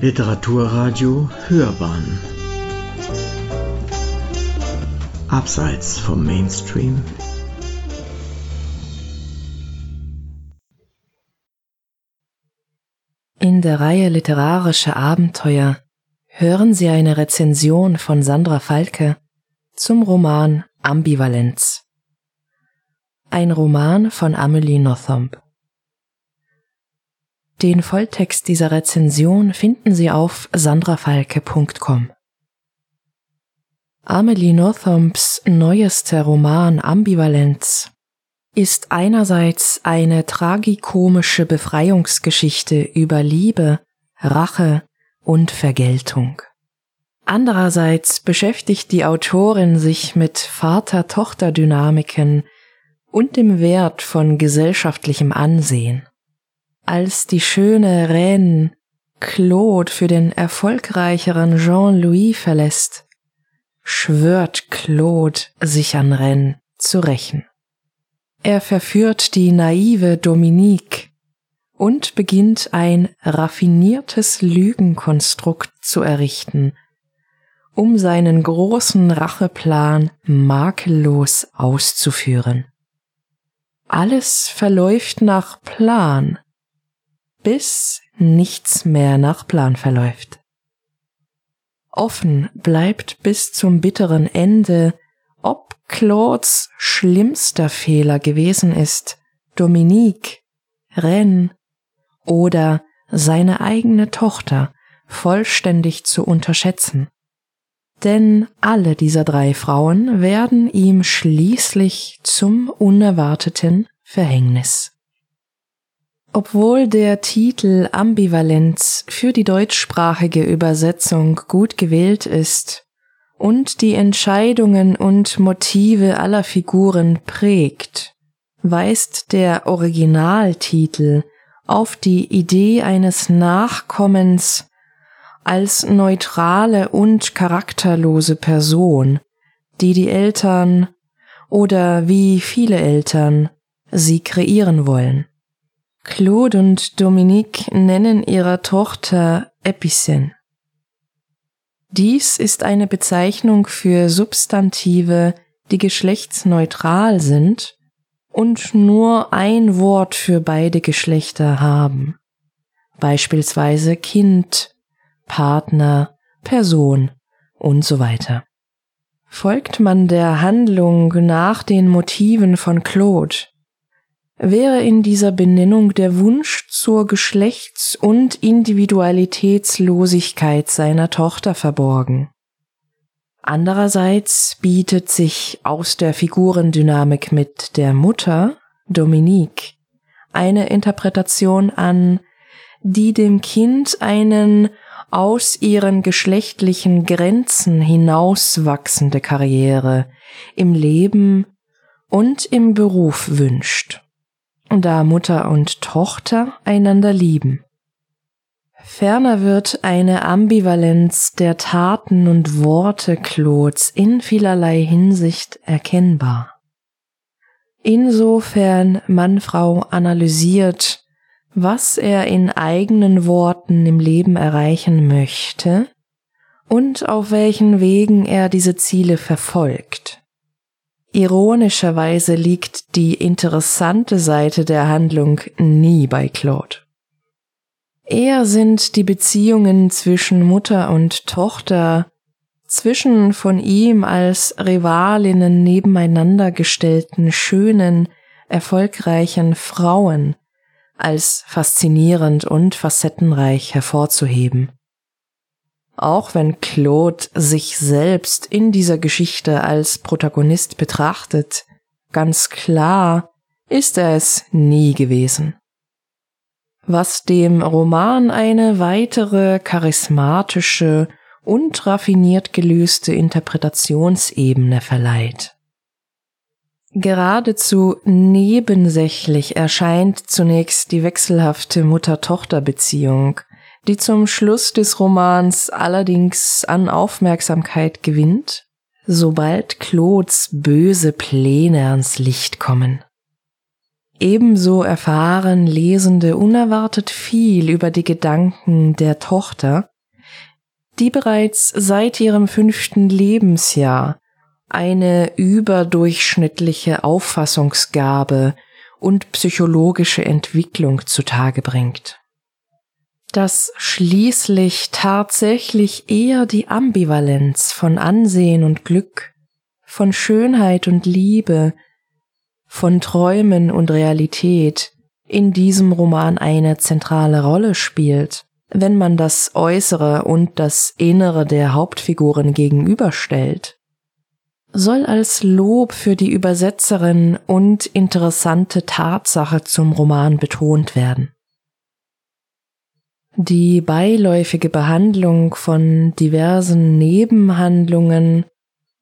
Literaturradio Hörbahn Abseits vom Mainstream In der Reihe Literarische Abenteuer hören Sie eine Rezension von Sandra Falke zum Roman Ambivalenz. Ein Roman von Amelie Nothomb. Den Volltext dieser Rezension finden Sie auf sandrafalke.com. Amelie Nothombs neuester Roman Ambivalenz ist einerseits eine tragikomische Befreiungsgeschichte über Liebe, Rache und Vergeltung. Andererseits beschäftigt die Autorin sich mit Vater-Tochter-Dynamiken und dem Wert von gesellschaftlichem Ansehen als die schöne Reine Claude für den erfolgreicheren Jean-Louis verlässt, schwört Claude sich an Rennes zu rächen. Er verführt die naive Dominique und beginnt ein raffiniertes Lügenkonstrukt zu errichten, um seinen großen Racheplan makellos auszuführen. Alles verläuft nach Plan, bis nichts mehr nach Plan verläuft. Offen bleibt bis zum bitteren Ende, ob Claudes schlimmster Fehler gewesen ist, Dominique, Rennes oder seine eigene Tochter vollständig zu unterschätzen. Denn alle dieser drei Frauen werden ihm schließlich zum unerwarteten Verhängnis. Obwohl der Titel Ambivalenz für die deutschsprachige Übersetzung gut gewählt ist und die Entscheidungen und Motive aller Figuren prägt, weist der Originaltitel auf die Idee eines Nachkommens als neutrale und charakterlose Person, die die Eltern oder wie viele Eltern sie kreieren wollen. Claude und Dominique nennen ihre Tochter Epicen. Dies ist eine Bezeichnung für Substantive, die geschlechtsneutral sind und nur ein Wort für beide Geschlechter haben, beispielsweise Kind, Partner, Person und so weiter. Folgt man der Handlung nach den Motiven von Claude, wäre in dieser Benennung der Wunsch zur Geschlechts- und Individualitätslosigkeit seiner Tochter verborgen. Andererseits bietet sich aus der Figurendynamik mit der Mutter, Dominique, eine Interpretation an, die dem Kind einen aus ihren geschlechtlichen Grenzen hinauswachsende Karriere im Leben und im Beruf wünscht da Mutter und Tochter einander lieben. Ferner wird eine Ambivalenz der Taten und Worte Claudes in vielerlei Hinsicht erkennbar. Insofern Mann-Frau analysiert, was er in eigenen Worten im Leben erreichen möchte und auf welchen Wegen er diese Ziele verfolgt. Ironischerweise liegt die interessante Seite der Handlung nie bei Claude. Eher sind die Beziehungen zwischen Mutter und Tochter, zwischen von ihm als Rivalinnen nebeneinander gestellten schönen, erfolgreichen Frauen als faszinierend und facettenreich hervorzuheben. Auch wenn Claude sich selbst in dieser Geschichte als Protagonist betrachtet, ganz klar ist er es nie gewesen. Was dem Roman eine weitere charismatische und raffiniert gelöste Interpretationsebene verleiht. Geradezu nebensächlich erscheint zunächst die wechselhafte Mutter-Tochter-Beziehung, die zum Schluss des Romans allerdings an Aufmerksamkeit gewinnt, sobald Claudes böse Pläne ans Licht kommen. Ebenso erfahren Lesende unerwartet viel über die Gedanken der Tochter, die bereits seit ihrem fünften Lebensjahr eine überdurchschnittliche Auffassungsgabe und psychologische Entwicklung zutage bringt. Dass schließlich tatsächlich eher die Ambivalenz von Ansehen und Glück, von Schönheit und Liebe, von Träumen und Realität in diesem Roman eine zentrale Rolle spielt, wenn man das Äußere und das Innere der Hauptfiguren gegenüberstellt, soll als Lob für die Übersetzerin und interessante Tatsache zum Roman betont werden. Die beiläufige Behandlung von diversen Nebenhandlungen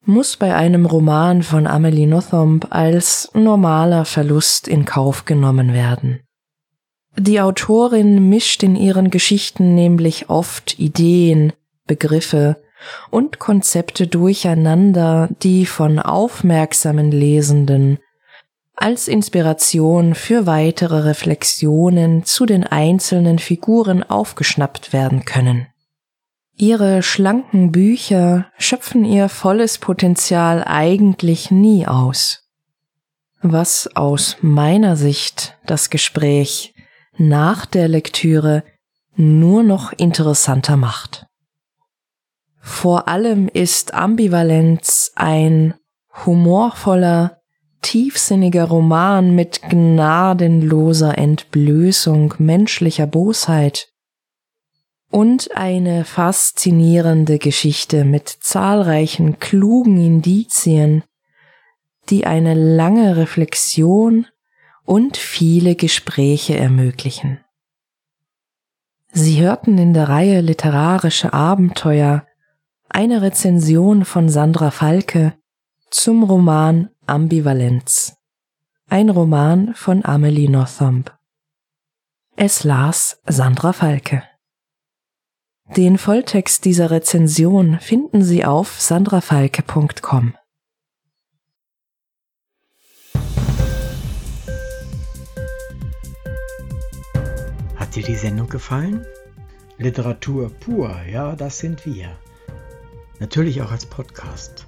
muss bei einem Roman von Amelie Nothomb als normaler Verlust in Kauf genommen werden. Die Autorin mischt in ihren Geschichten nämlich oft Ideen, Begriffe und Konzepte durcheinander, die von aufmerksamen Lesenden als Inspiration für weitere Reflexionen zu den einzelnen Figuren aufgeschnappt werden können. Ihre schlanken Bücher schöpfen ihr volles Potenzial eigentlich nie aus. Was aus meiner Sicht das Gespräch nach der Lektüre nur noch interessanter macht. Vor allem ist Ambivalenz ein humorvoller, tiefsinniger Roman mit gnadenloser Entblößung menschlicher Bosheit und eine faszinierende Geschichte mit zahlreichen klugen Indizien, die eine lange Reflexion und viele Gespräche ermöglichen. Sie hörten in der Reihe Literarische Abenteuer eine Rezension von Sandra Falke zum Roman Ambivalenz, ein Roman von Amelie Nothomb. Es las Sandra Falke. Den Volltext dieser Rezension finden Sie auf sandrafalke.com. Hat dir die Sendung gefallen? Literatur pur, ja, das sind wir. Natürlich auch als Podcast.